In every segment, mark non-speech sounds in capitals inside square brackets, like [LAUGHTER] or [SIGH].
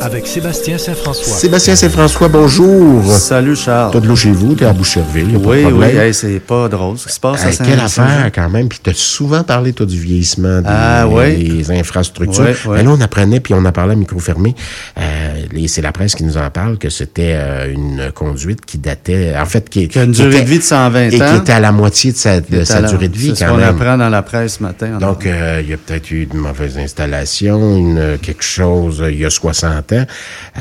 avec Sébastien Saint-François. Sébastien Saint-François, bonjour. Salut Charles. T'as de l'eau chez vous, t'es à Boucherville, Oui, de oui, hey, c'est pas drôle ce qui se passe. Hey, quelle affaire quand même. Puis t'as souvent parlé, toi, du vieillissement des, Ah, ouais. des infrastructures. Ouais, ouais. Mais là, on apprenait, puis on en parlait à micro fermé. Euh, c'est la presse qui nous en parle, que c'était euh, une conduite qui datait, en fait, qui, Qui a une qui durée était- de vie de 120 et qui ans. était à la moitié de sa, de la- durée de vie C'est ce quand qu'on apprend dans la presse ce matin. Donc, euh, il y a peut-être eu une mauvaise installation, une, quelque chose il y a 60 Euh,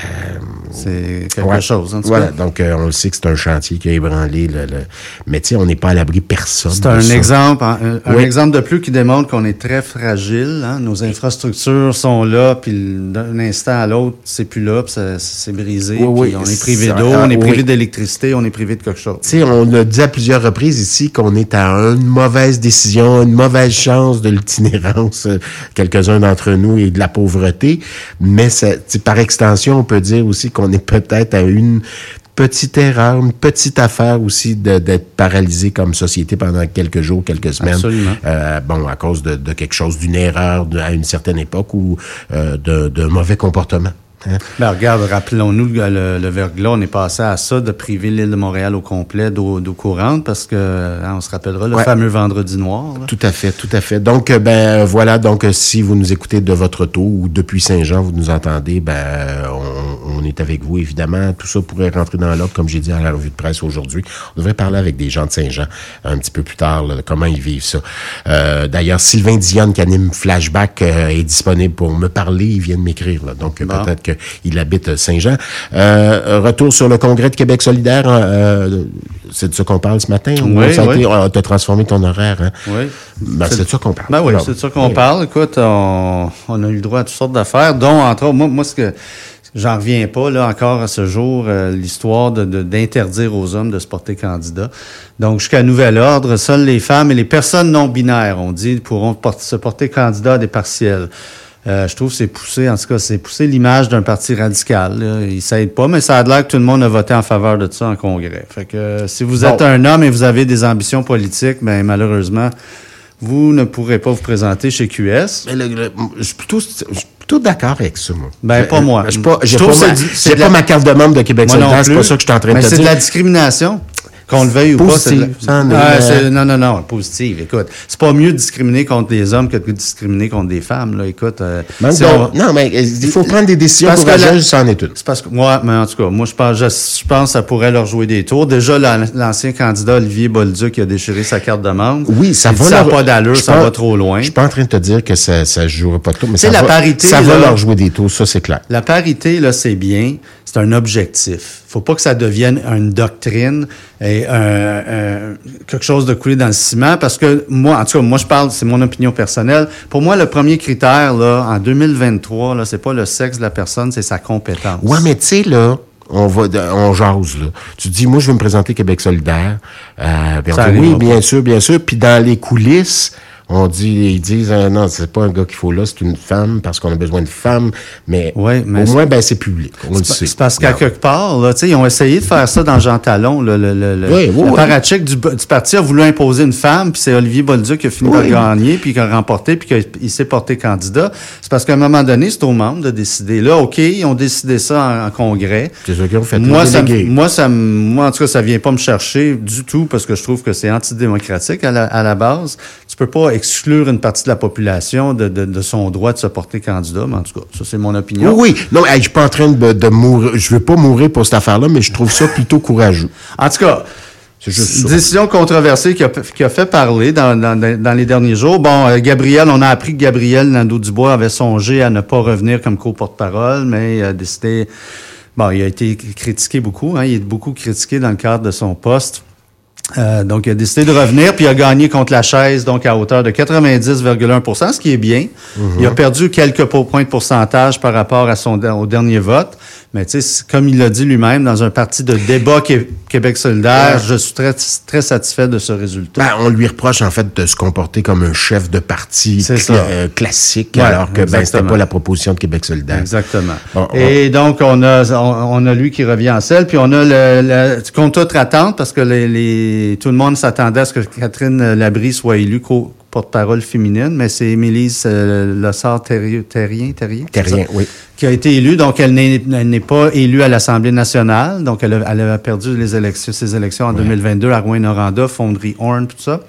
c'est quelque Ouais. chose. En tout voilà, cas. donc euh, on le sait que c'est un chantier qui a ébranlé le... le- Mais tu sais, on n'est pas à l'abri personne. C'est un ça. exemple, un, un Oui. exemple de plus qui démontre qu'on est très fragile. hein. Nos infrastructures sont là, puis d'un instant à l'autre, c'est plus là, puis c'est brisé. Oui, oui. puis on est privé d'eau, on est privé oui. d'électricité, on est privé de quelque chose. Tu sais, on a dit à plusieurs reprises ici qu'on est à une mauvaise décision, une mauvaise chance de l'itinérance, euh, quelques-uns d'entre nous, et de la pauvreté. Mais ça, tu sais, par extension, on peut dire aussi qu'on est peut-être à une petite erreur, une petite affaire aussi de- d'être paralysé comme société pendant quelques jours, quelques semaines. Absolument. Euh, bon, à cause de, de quelque chose, d'une erreur de- à une certaine époque ou euh, de- d'un mauvais comportement. Hein? Ben, regarde, rappelons-nous le, le, verglas, on est passé à ça de priver l'île de Montréal au complet d'eau courante parce que, hein, on se rappellera, le Ouais. fameux vendredi noir. là. Tout à fait, tout à fait. Donc, ben voilà, donc si vous nous écoutez de votre auto ou depuis Saint-Jean, vous nous entendez, ben est avec vous, évidemment. Tout ça pourrait rentrer dans l'ordre, comme j'ai dit à la revue de presse aujourd'hui. On devrait parler avec des gens de Saint-Jean un petit peu plus tard, là, comment ils vivent ça. Euh, D'ailleurs, Sylvain Dionne, qui anime Flashback, euh, est disponible pour me parler. Il vient de m'écrire, donc Bon. peut-être qu'il habite Saint-Jean. Euh, retour sur le congrès de Québec solidaire. hein, c'est de ça qu'on parle ce matin? ou Oui, ça a oui. été- ah, transformé ton horaire, hein? Oui. Ben, c'est de ça qu'on parle. Ben oui, c'est de ça qu'on oui. parle. Écoute, on, on a eu le droit à toutes sortes d'affaires, dont, entre autres, moi, moi ce que j'en reviens pas, là, encore à ce jour, euh, l'histoire de, de- d'interdire aux hommes de se porter candidat. Donc, jusqu'à nouvel ordre, seules les femmes et les personnes non binaires, on dit, pourront porter- se porter candidat à des partiels. Euh, je trouve que c'est poussé, en tout cas, c'est poussé l'image d'un parti radical. Là. Il s'aide pas, mais ça a l'air que tout le monde a voté en faveur de ça en congrès. Fait que euh, si vous êtes Bon. un homme et vous avez des ambitions politiques, ben malheureusement, vous ne pourrez pas vous présenter chez QS. Mais le- le- je plutôt, je plutôt d'accord avec ça, moi. Ben, Je- pas moi. Je suis pas, pas, ma, pas ma carte de membre de Québec solidaire, c'est pas ça que je suis en train de Mais te c'est de dire. la discrimination. Qu'on le veuille ou pas, c'est Positive, Ah, euh, c'est- non, non, non, positive. Écoute, c'est pas mieux de discriminer contre des hommes que de discriminer contre des femmes. Là. Écoute, euh, si on- Non, mais il faut prendre des décisions Parce que la- courageuses, ça en est une. C'est parce que moi, mais en tout cas, moi je pense, je, je pense que ça pourrait leur jouer des tours. Déjà, la- l'ancien candidat Olivier Bolduc qui a déchiré sa carte de membre. Oui, ça va Ça n'a leur- pas d'allure, ça pense- va trop loin. Je suis pas en train de te dire que ça, ça jouera pas de tour, mais ça, la va, parité, ça va là- leur jouer des tours, ça c'est clair. La parité, là, c'est bien. C'est un objectif. Faut pas que ça devienne une doctrine et un- un- quelque chose de coulé dans le ciment parce que moi, en tout cas, moi, je parle, c'est mon opinion personnelle. Pour moi, le premier critère, là, en 2023, là, c'est pas le sexe de la personne, c'est sa compétence. Ouais, mais tu sais, là, on va, on jase, là. Tu dis, moi, je vais me présenter Québec solidaire. Euh, puis on Ça dit, oui, bien sûr, bien sûr. Puis dans les coulisses, on dit, ils disent, euh, non, c'est pas un gars qu'il faut là, c'est une femme parce qu'on a besoin de femmes. Mais, Ouais, mais au moins, ben, c'est public. On le sait. c'est parce qu'à quelque part, là, tu sais, ils ont essayé de faire ça dans Jean Talon. Le, le, le, le, Oui, oui, le oui. parachique du, du parti a voulu imposer une femme, puis c'est Olivier Bolduc qui a fini Oui. par gagner, puis qui a remporté, puis qu'il s'est porté candidat. C'est parce qu'à un moment donné, c'est aux membres de décider. Là, OK, ils ont décidé ça en, en congrès. C'est ça qu'ils ont fait. Moi, ça, moi, en tout cas, ça vient pas me chercher du tout parce que je trouve que c'est antidémocratique à la, à la base. Tu peux pas exclure une partie de la population de, de, de son droit de se porter candidat, mais en tout cas, ça, c'est mon opinion. Oui, oui. Non, hey, je suis pas en train de, de mourir. Je veux pas mourir pour cette affaire-là, mais je trouve ça plutôt courageux. [LAUGHS] En tout cas, C'est juste une décision controversée qui a, qui a fait parler dans, dans, dans les derniers jours. Bon, euh, Gabriel, on a appris que Gabriel Nadeau-Dubois avait songé à ne pas revenir comme co-porte-parole, mais il a décidé... Bon, il a été critiqué beaucoup. Hein, il est beaucoup critiqué dans le cadre de son poste. Euh, donc, il a décidé de revenir, puis il a gagné contre la chaise, donc à hauteur de 90,1% ce qui est bien. Il a perdu quelques po- points de pourcentage par rapport à son, au dernier vote, Mais tu sais, comme il l'a dit lui-même, dans un parti de débat Québec solidaire, je suis très, très satisfait de ce résultat. Ben, on lui reproche en fait de se comporter comme un chef de parti euh, classique, alors que ben, c'était pas la proposition de Québec solidaire. Exactement. Et donc, on a, on, a lui qui revient en selle, puis on a le, le contre toute attente, parce que les, les, tout le monde s'attendait à ce que Catherine Labrie soit élue porte-parole féminine, mais c'est Émilise euh, Lossard-Terrien, Terrien, Terrien, oui. qui a été élue. Donc, elle n'est pas élue à l'Assemblée nationale. Donc, elle a, elle a, perdu les élections, ses élections en 2022 à Rouen-Noranda, Fonderie-Horn, tout ça.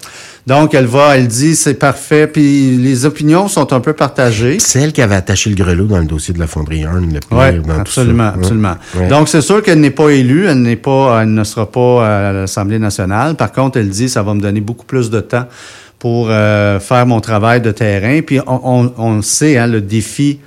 Donc, elle va, elle dit, c'est parfait. Puis les opinions sont un peu partagées. C'est elle qui avait attaché le grelot dans le dossier de la fonderie Horn, le Oui, absolument, absolument. Donc, c'est sûr qu'elle n'est pas élue. Elle n'est pas, elle ne sera pas à l'Assemblée nationale. Par contre, elle dit, ça va me donner beaucoup plus de temps pour euh, faire mon travail de terrain. Puis on, on, on sait, hein, le défi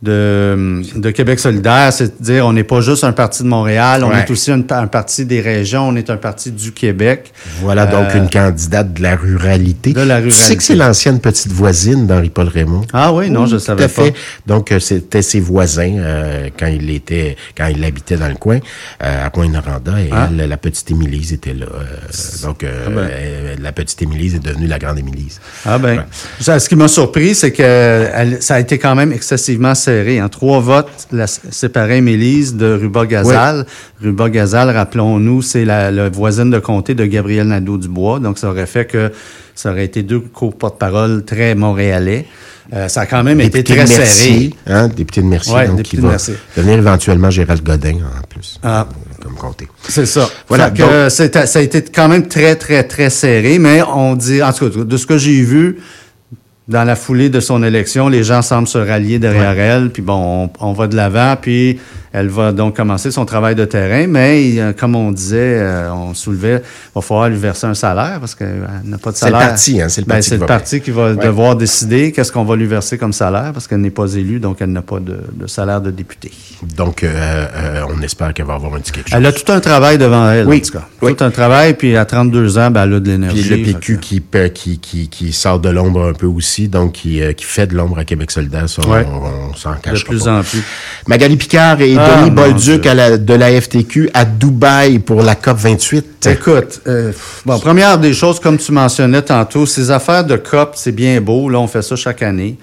de, de Québec solidaire, c'est de dire on n'est pas juste un parti de Montréal, on est aussi un, parti des régions, on est un parti du Québec. Voilà donc euh, une candidate de la ruralité. De la ruralité. Tu sais que c'est l'ancienne petite voisine d'Henri-Paul Raymond? Ah oui, non, je je savais tout à fait. Donc euh, c'était ses voisins euh, quand il était quand il habitait dans le coin à Pointe-Noranda et ah. la petite Émilise était là. donc ah ben. la petite Émilise est devenue la grande Émilise. Ah ben, ce qui m'a surpris, c'est que ça a été quand même excessivement serré. Hein. Trois votes la, séparés Mélise de Ruba-Gazal. Ruba-Gazal, rappelons-nous, c'est la, la, voisine de comté de Gabriel Nadeau-Dubois. Donc, ça aurait fait que ça aurait été deux co-porte-parole très montréalais. Euh, ça a quand même été très serré. Hein, député de Merci, donc, qui va devenir éventuellement Gérald Godin, en plus, ah. comme comté. C'est ça. Voilà. Donc, ça a été quand même très, très, très serré, mais on dit, en tout cas, de ce que j'ai vu, dans la foulée de son élection, les gens semblent se rallier derrière elle, puis bon, on, on va de l'avant, puis elle va donc commencer son travail de terrain, mais euh, comme on disait, euh, on soulevait, il va falloir lui verser un salaire parce qu'elle n'a pas de salaire. C'est le parti, hein, c'est le ben, parti. c'est le parti qui va devoir décider qu'est-ce qu'on va lui verser comme salaire parce qu'elle n'est pas élue, donc elle n'a pas de, salaire de député. Donc, euh, on espère qu'elle va avoir un petit quelque chose. Elle a tout un travail devant elle, oui. en tout cas. Tout un travail, puis à 32 ans, ben, elle a de l'énergie. Puis le PQ qui, qui, qui, qui, sort de l'ombre un peu aussi, donc qui, qui fait de l'ombre à Québec solidaire, ça, on, s'en cache De plus en plus. Magali Picard et ah, Denis Bolduc de la FTQ à Dubaï pour la COP 28. Écoute, euh, bon, première des choses, comme tu mentionnais tantôt, ces affaires de COP, c'est bien beau. Là, on fait ça chaque année.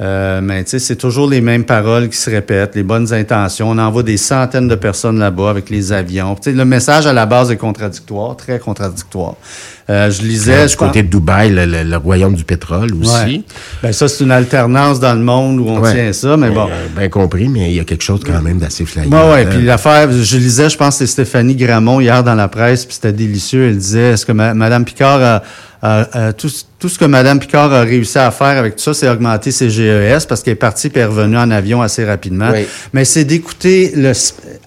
Euh, mais tu sais, c'est toujours les mêmes paroles qui se répètent, les bonnes intentions. On envoie des centaines de personnes là-bas avec les avions. Tu sais, le message à la base est contradictoire, très contradictoire. Euh, je lisais. Du côté de Dubaï, le, royaume du pétrole aussi. Ouais. Ben, ça, c'est une alternance dans le monde où on tient ça, mais bon. Euh, bien compris, mais il y a quelque chose quand même d'assez flyant. Oui, ouais, puis l'affaire, je lisais, je pense c'est Stéphanie Gramont hier dans la presse, puis c'était délicieux. Elle disait, est-ce que Mme Picard a euh, euh, tout, tout, ce que Mme Picard a réussi à faire avec tout ça, c'est augmenter ses GES parce qu'elle est partie et est revenue en avion assez rapidement. Mais c'est d'écouter le.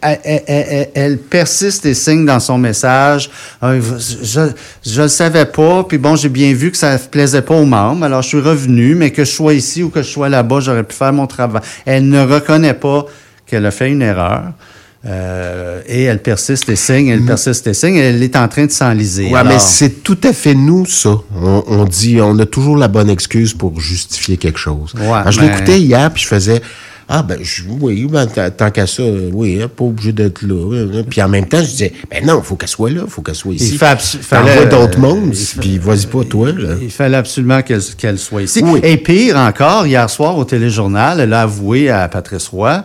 Elle, persiste et signe dans son message. Euh, je je le savais pas, puis bon, j'ai bien vu que ça plaisait pas aux membres, alors je suis revenu, mais que je sois ici ou que je sois là-bas, j'aurais pu faire mon travail. Elle ne reconnaît pas qu'elle a fait une erreur. Euh, et elle persiste et signe, elle mm. persiste et signe, elle est en train de s'enliser. Oui, mais c'est tout à fait nous, ça. On, dit, on a toujours la bonne excuse pour justifier quelque chose. Ouais, je l'écoutais hier, puis je faisais... Ah, ben, je, oui, ben, tant qu'à ça, oui, hein, pas obligé d'être là. Hein. Puis en même temps, je disais, ben non, il faut qu'elle soit là, il faut qu'elle soit ici. Il fallait d'autres mondes, puis vas-y pas toi. Là. Il fallait absolument qu'elle soit ici. Et pire encore, hier soir au téléjournal, elle a avoué à Patrice Roy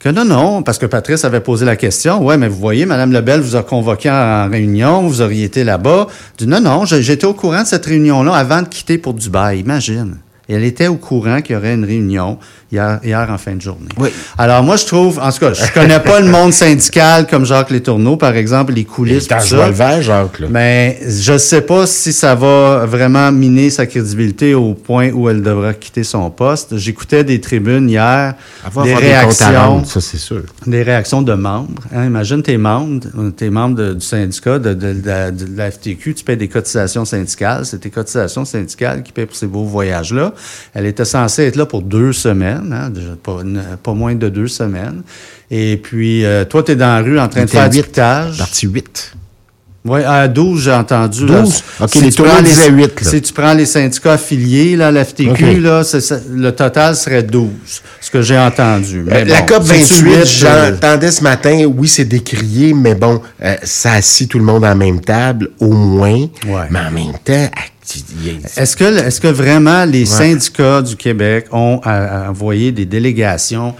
que non, non, parce que Patrice avait posé la question. Ouais, mais vous voyez, Mme Lebel vous a convoqué en réunion, vous auriez été là-bas. non, non, j'étais au courant de cette réunion-là avant de quitter pour Dubaï. Imagine. Elle était au courant qu'il y aurait une réunion hier, hier en fin de journée. Oui. Alors moi, je trouve, en tout cas, je connais pas le monde syndical comme Jacques Letourneau, par exemple, les coulisses. le vert, Jacques. Là. Mais je sais pas si ça va vraiment miner sa crédibilité au point où elle devra quitter son poste. J'écoutais des tribunes hier, des réactions. ça c'est sûr. Des réactions de membres. Hein, imagine tes membres, tes membres du syndicat, de, de, de, la FTQ, tu payes des cotisations syndicales. C'est tes cotisations syndicales qui paient pour ces beaux voyages-là. Elle était censée être là pour deux semaines. Hein, pas, moins de deux semaines. Et puis, euh, toi, tu es dans la rue en train de faire du Partie 8. Oui, à 12, j'ai entendu. 12? Là, OK, si les tu tournées prends disaient huit, là. Si tu prends les syndicats affiliés, là, la FTQ, là, ça- le total serait 12, ce que j'ai entendu. Mais Euh, la bon, COP c'est-tu 28, huit, euh, j'entendais ce matin, oui, c'est décrié, mais bon, euh, ça assit tout le monde à la même table, au moins. Ouais. Mais en même temps, a- Est-ce que, est-ce que vraiment les syndicats du Québec ont à- à envoyé des délégations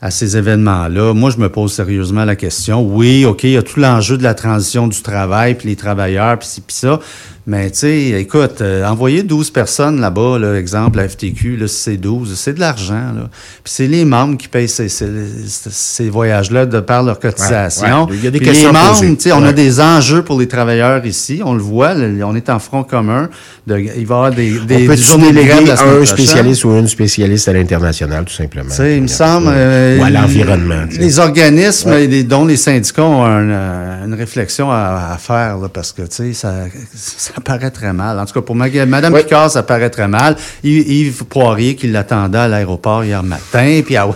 à ces événements-là? Moi, je me pose sérieusement la question. Oui, OK, il y a tout l'enjeu de la transition du travail, puis les travailleurs, puis ci, puis ça. Mais, tu sais, écoute, euh, envoyer 12 personnes là-bas, là, exemple, la FTQ, là, si c'est 12, c'est de l'argent, là. Puis c'est les membres qui payent ces, ces, ces voyages-là de par leur cotisation. ouais. Il y a des Puis questions les membres, poser. tu sais, on Ouais. a des enjeux pour les travailleurs ici. On le voit, le- on est en front commun. De, il va y avoir des, des, on peut des journées la semaine un prochaine? spécialiste ou une spécialiste à l'international, tout simplement? Sais, il me semble. euh, Ou à l'environnement. sais. Les organismes, les- dont les syndicats ont un, euh, une réflexion à, à faire, là, parce que, tu sais, ça, ça paraît très mal. En tout cas, pour ma- Mme Oui. Picard, ça paraît très mal. Yves, Poirier, qui l'attendait à l'aéroport hier matin, puis ah ouais.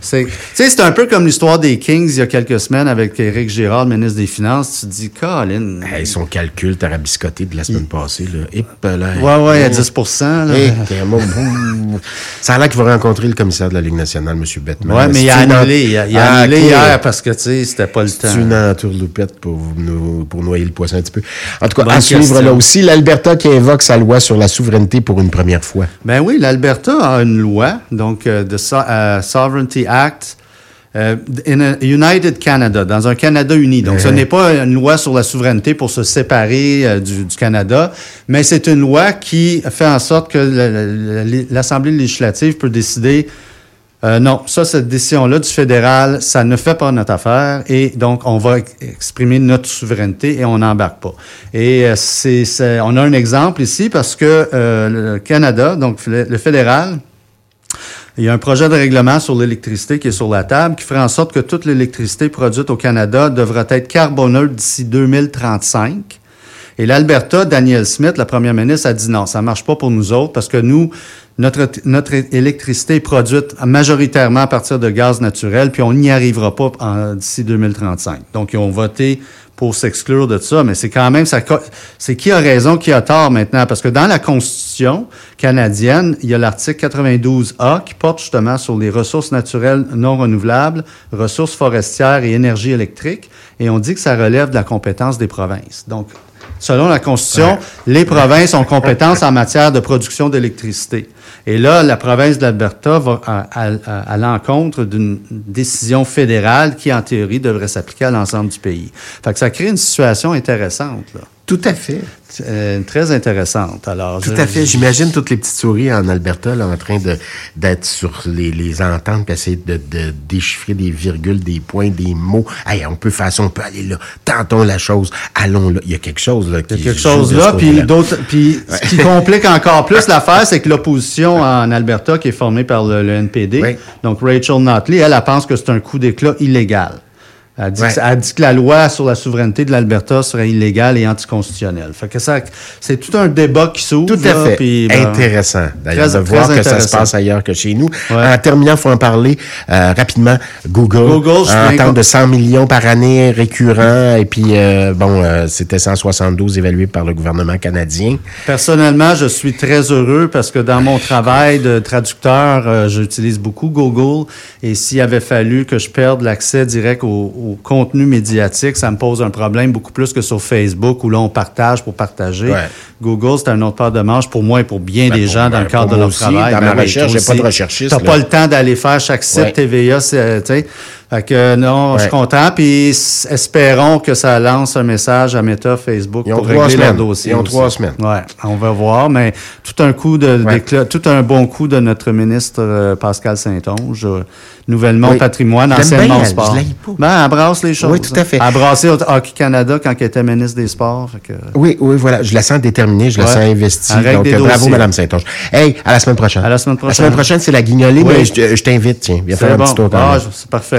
C'est, c'est un peu comme l'histoire des Kings il y a quelques semaines avec Éric Girard, le ministre des Finances. Tu te dis, Colin. Hey, son calcul tarabiscoté de la semaine passée, là. Hip, là. Ouais, ouais, à 10 là. Hey, Ça a l'air qu'il va rencontrer le commissaire de la Ligue nationale, M. Bettman. Ouais, mais il a annulé. Il a, il a Ah, annulé hier parce que, tu sais, c'était pas le temps. C'est une entourloupette pour, nous- pour noyer le poisson un petit peu. En tout cas, Bonne à suivre question. là aussi, l'Alberta qui invoque sa loi sur la souveraineté pour une première fois. Ben oui, l'Alberta a une loi, donc euh, de So- euh, Sovereignty Act. euh, in a United Canada, dans un Canada uni. Donc, ce n'est pas une loi sur la souveraineté pour se séparer euh, du, du Canada, mais c'est une loi qui fait en sorte que l'Assemblée législative peut décider euh, non, ça, cette décision-là du fédéral, ça ne fait pas notre affaire et donc on va ex- exprimer notre souveraineté et on n'embarque pas. Et euh, c'est, c'est- on a un exemple ici parce que euh, le Canada, donc le le fédéral, il y a un projet de règlement sur l'électricité qui est sur la table qui ferait en sorte que toute l'électricité produite au Canada devra être carboneutre d'ici 2035. Et l'Alberta, Daniel Smith, la première ministre, a dit non, ça marche pas pour nous autres parce que nous, notre, notre électricité est produite majoritairement à partir de gaz naturel, puis on n'y arrivera pas d'ici 2035. Donc, ils ont voté pour s'exclure de ça, mais c'est quand même, ça, c'est qui a raison, qui a tort maintenant, parce que dans la Constitution canadienne, il y a l'article 92A qui porte justement sur les ressources naturelles non renouvelables, ressources forestières et énergie électrique, et on dit que ça relève de la compétence des provinces. Donc, Selon la Constitution, les provinces ont compétence en matière de production d'électricité. Et là, la province d'Alberta va à, à- à- à l'encontre d'une décision fédérale qui, en théorie, devrait s'appliquer à l'ensemble du pays. Fait que ça crée une situation intéressante, là. Tout à fait. Euh, très intéressante. Alors, Tout je- à fait. J'imagine toutes les petites souris en Alberta là, en train de d'être sur les, les ententes, puis essayer de, de déchiffrer des virgules, des points, des mots. Hey, on peut faire ça, on peut aller là. Tentons la chose. Allons là. Il y a quelque chose là. Il y a quelque chose de là, puis d'autres, puis ce qui complique encore plus l'affaire, c'est que l'opposition en Alberta, qui est formée par le, le NPD, Oui. donc Rachel Notley, elle, elle pense que c'est un coup d'éclat illégal. Elle dit, Ouais. que, elle dit que la loi sur la souveraineté de l'Alberta serait illégale et anticonstitutionnelle. Fait que ça, c'est tout un débat qui s'ouvre. Tout à là, fait. ben, intéressant, d'ailleurs, de voir que ça se passe ailleurs que chez nous. Ouais. En terminant, il faut en parler euh, rapidement. Google, Google, en termes de 100 millions par année récurrents, et puis, euh, bon, euh, c'était 172 évalués par le gouvernement canadien. Personnellement, je suis très heureux parce que dans mon travail de traducteur, euh, j'utilise beaucoup Google et s'il avait fallu que je perde l'accès direct au, au contenu médiatique, ça me pose un problème beaucoup plus que sur Facebook où là on partage pour partager. Ouais. Google, c'est un autre part de manche pour moi et pour bien Ben, des pour- gens dans le cadre de leur aussi. travail. Dans Ben ma recherche, j'ai pas de aussi. recherchiste, T'as pas le temps d'aller faire chaque site Ouais. TVA, c'est, tu sais. Fait que non, je suis content. Puis espérons que ça lance un message à Meta, Facebook Ils ont pour trois régler leur semaines. dossier. Ils ont aussi. trois semaines. Ouais, on va voir, mais tout un coup de, Ouais. tout un bon coup de notre ministre euh, Pascal Saint-Onge, euh, nouvellement Oui. patrimoine, anciennement bien, au je sport. Ben, elle brasse les choses. Oui, tout à fait. Elle au Hockey Canada quand elle était ministre des Sports. fait que- Oui, oui, voilà. Je la sens déterminée, je la Ouais. sens investie. Donc, bravo, dossiers. Madame Saint-Onge. Hey, à la semaine prochaine. À la semaine prochaine. La semaine prochaine, c'est la guignolée, Oui. mais je, te- je t'invite, tiens. Viens faire un petit tour. Ah, c'est parfait.